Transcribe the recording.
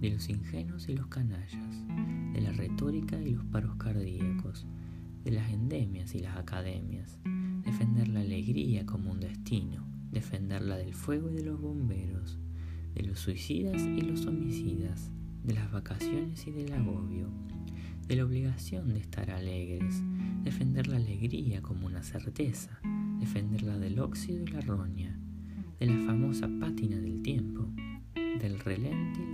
de los ingenuos y los canallas, de la retórica y los paros cardíacos, de las endemias y las academias, defender la alegría como un destino, defenderla del fuego y de los bomberos, de los suicidas y los homicidas, de las vacaciones y del agobio, de la obligación de estar alegres, defender la alegría como una certeza, defenderla del óxido y la roña, de la famosa pátina del tiempo, del relente y